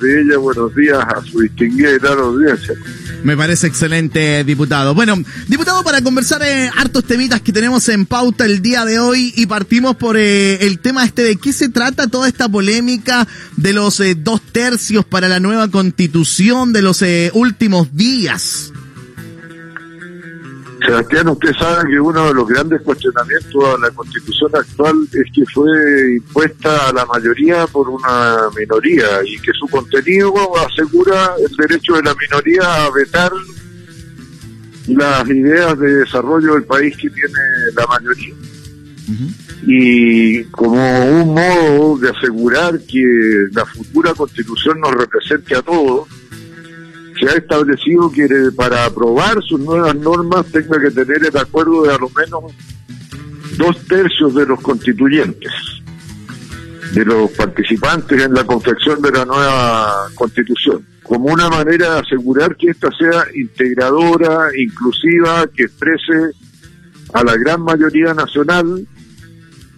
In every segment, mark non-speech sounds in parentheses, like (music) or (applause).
De ella, buenos días a su distinguida y gran audiencia. Me parece excelente, diputado. Bueno, diputado, para conversar eh, hartos temitas que tenemos en pauta el día de hoy y partimos por eh, el tema este de qué se trata toda esta polémica de los eh, dos tercios para la nueva constitución de los eh, últimos días. Sebastián, usted sabe que uno de los grandes cuestionamientos a la constitución actual es que fue impuesta a la mayoría por una minoría y que su contenido asegura el derecho de la minoría a vetar las ideas de desarrollo del país que tiene la mayoría. Y como un modo de asegurar que la futura constitución nos represente a todos, se ha establecido que para aprobar sus nuevas normas tenga que tener el acuerdo de a lo menos dos tercios de los constituyentes, de los participantes en la confección de la nueva constitución, como una manera de asegurar que ésta sea integradora, inclusiva, que exprese a la gran mayoría nacional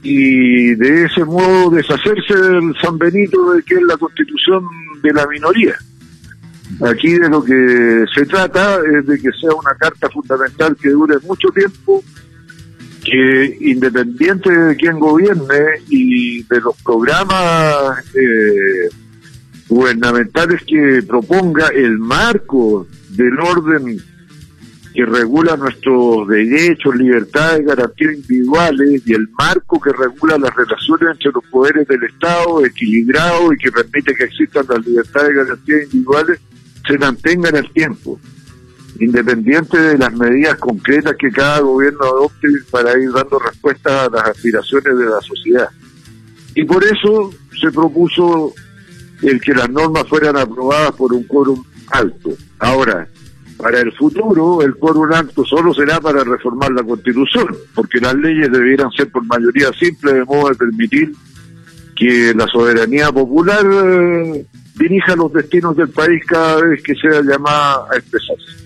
y de ese modo deshacerse del San Benito de que es la constitución de la minoría. Aquí de lo que se trata es de que sea una carta fundamental que dure mucho tiempo, que independiente de quién gobierne y de los programas eh, gubernamentales que proponga el marco del orden que regula nuestros derechos, libertades, garantías individuales y el marco que regula las relaciones entre los poderes del Estado, equilibrado y que permite que existan las libertades garantías individuales, se mantenga en el tiempo, independiente de las medidas concretas que cada gobierno adopte para ir dando respuesta a las aspiraciones de la sociedad. Y por eso se propuso el que las normas fueran aprobadas por un quórum alto. Ahora, para el futuro, el quórum alto solo será para reformar la Constitución, porque las leyes debieran ser por mayoría simple, de modo de permitir que la soberanía popular eh, dirija los destinos del país cada vez que sea llamada a expresarse.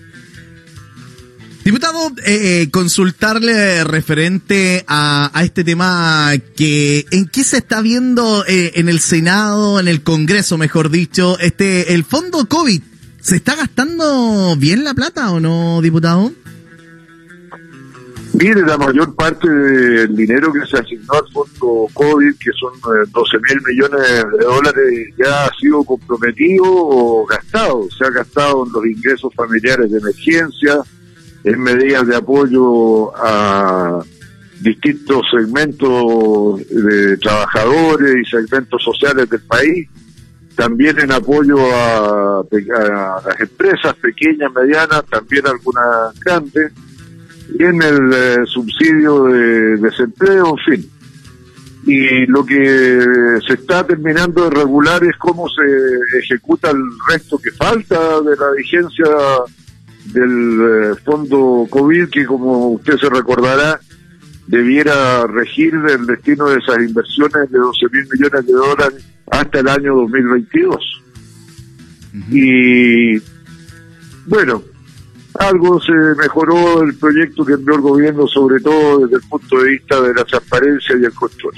Diputado, eh, eh, consultarle referente a, a, este tema que en qué se está viendo eh, en el Senado, en el Congreso, mejor dicho, este el fondo COVID. ¿Se está gastando bien la plata o no, diputado? Mire, la mayor parte del dinero que se asignó al fondo COVID, que son 12 mil millones de dólares, ya ha sido comprometido o gastado. Se ha gastado en los ingresos familiares de emergencia, en medidas de apoyo a distintos segmentos de trabajadores y segmentos sociales del país, también en apoyo a, a las empresas pequeñas, medianas, también algunas grandes en el eh, subsidio de desempleo, en fin. Y lo que se está terminando de regular es cómo se ejecuta el resto que falta de la vigencia del eh, fondo COVID, que como usted se recordará, debiera regir el destino de esas inversiones de 12 mil millones de dólares hasta el año 2022. Uh -huh. Y bueno, algo se mejoró el proyecto que envió el gobierno, sobre todo desde el punto de vista de la transparencia y el control.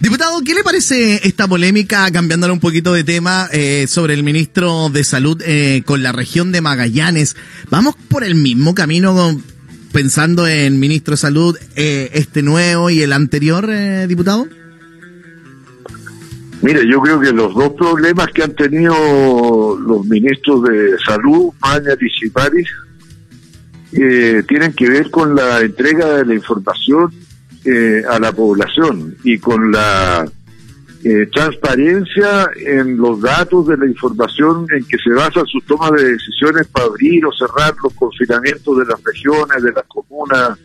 Diputado, ¿qué le parece esta polémica, cambiándole un poquito de tema, eh, sobre el ministro de Salud eh, con la región de Magallanes? ¿Vamos por el mismo camino pensando en ministro de Salud, eh, este nuevo y el anterior, diputado? Mire, yo creo que los dos problemas que han tenido los ministros de Salud, Mañas y Ciparis, eh, tienen que ver con la entrega de la información eh, a la población y con la eh, transparencia en los datos de la información en que se basa su toma de decisiones para abrir o cerrar los confinamientos de las regiones, de las comunas,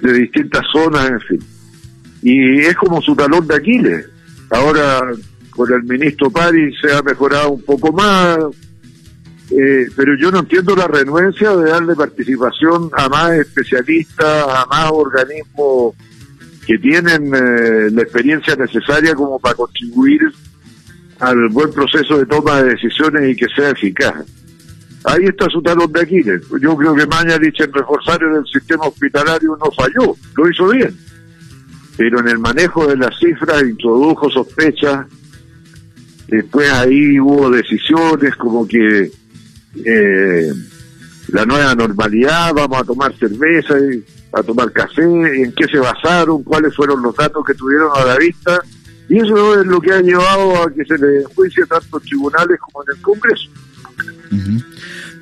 de distintas zonas, en fin. Y es como su talón de Aquiles. Ahora, con el ministro París se ha mejorado un poco más, eh, pero yo no entiendo la renuencia de darle participación a más especialistas, a más organismos que tienen eh, la experiencia necesaria como para contribuir al buen proceso de toma de decisiones y que sea eficaz. Ahí está su talón de Aquiles. Yo creo que Mañalich en reforzar el sistema hospitalario no falló, lo hizo bien. Pero en el manejo de las cifras introdujo sospechas Después ahí hubo decisiones como que eh, la nueva normalidad, vamos a tomar cerveza, y a tomar café, en qué se basaron, cuáles fueron los datos que tuvieron a la vista, y eso es lo que ha llevado a que se le enjuicie tanto en tribunales como en el Congreso.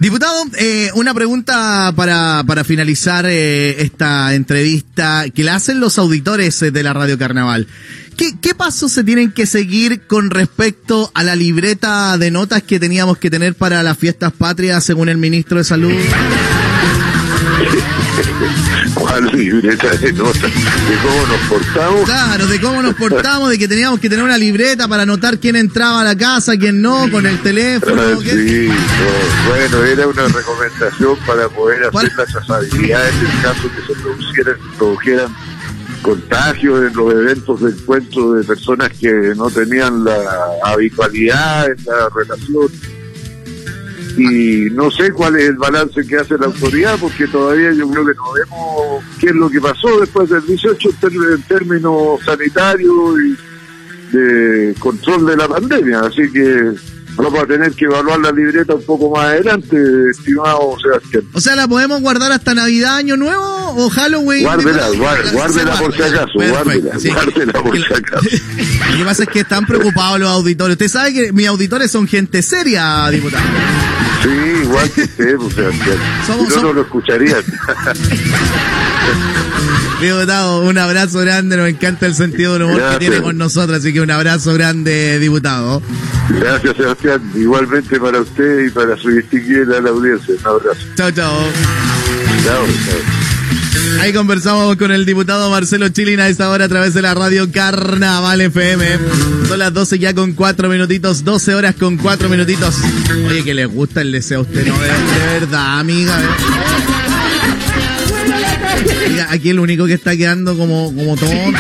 Diputado, eh, una pregunta para, para finalizar eh, esta entrevista que la hacen los auditores eh, de la Radio Carnaval. ¿Qué, ¿Qué pasos se tienen que seguir con respecto a la libreta de notas que teníamos que tener para las fiestas patrias según el ministro de Salud? ¿Cuál (laughs) libreta de notas? ¿De cómo nos portamos? Claro, de cómo nos portamos, de que teníamos que tener una libreta para anotar quién entraba a la casa, quién no, con el teléfono. Ah, sí, no, bueno, era una recomendación para poder hacer Para- la trazabilidad en el caso que se produjeran, produjeran contagios en los eventos de encuentro de personas que no tenían la habitualidad en la relación. Y no sé cuál es el balance que hace la autoridad, porque todavía yo creo que no vemos qué es lo que pasó después del 18 en, términos- sanitarios y de control de la pandemia. Así que vamos a tener que evaluar la libreta un poco más adelante, estimado Sebastián. O sea, ¿la podemos guardar hasta Navidad, Año Nuevo o Halloween? Guárdela, guár- Se guárdela por si acaso, guárdela, sí. guárdela por si (laughs) acaso. Lo que pasa es que están preocupados los auditores. Usted sabe que mis auditores son gente seria, diputado. Sí, igual que usted, pues, Sebastián. (laughs) Somos- no, somos- no lo (laughs) Diputado, un abrazo grande. Nos encanta el sentido del humor Gracias. que tiene con nosotros. Así que un abrazo grande, diputado. Gracias, Sebastián. Igualmente para usted y para su distinguida la audiencia. Un abrazo. Chao, chao. Chao, chao. Ahí conversamos con el diputado Marcelo Chilina a esta hora a través de la radio Carnaval FM. Son las 12 ya con 4 minutitos, 12 horas con 4 minutitos. Oye, que les gusta el deseo a usted, ¿no? De, de verdad, amiga. ¿eh? Aquí el único que está quedando como, como tonto.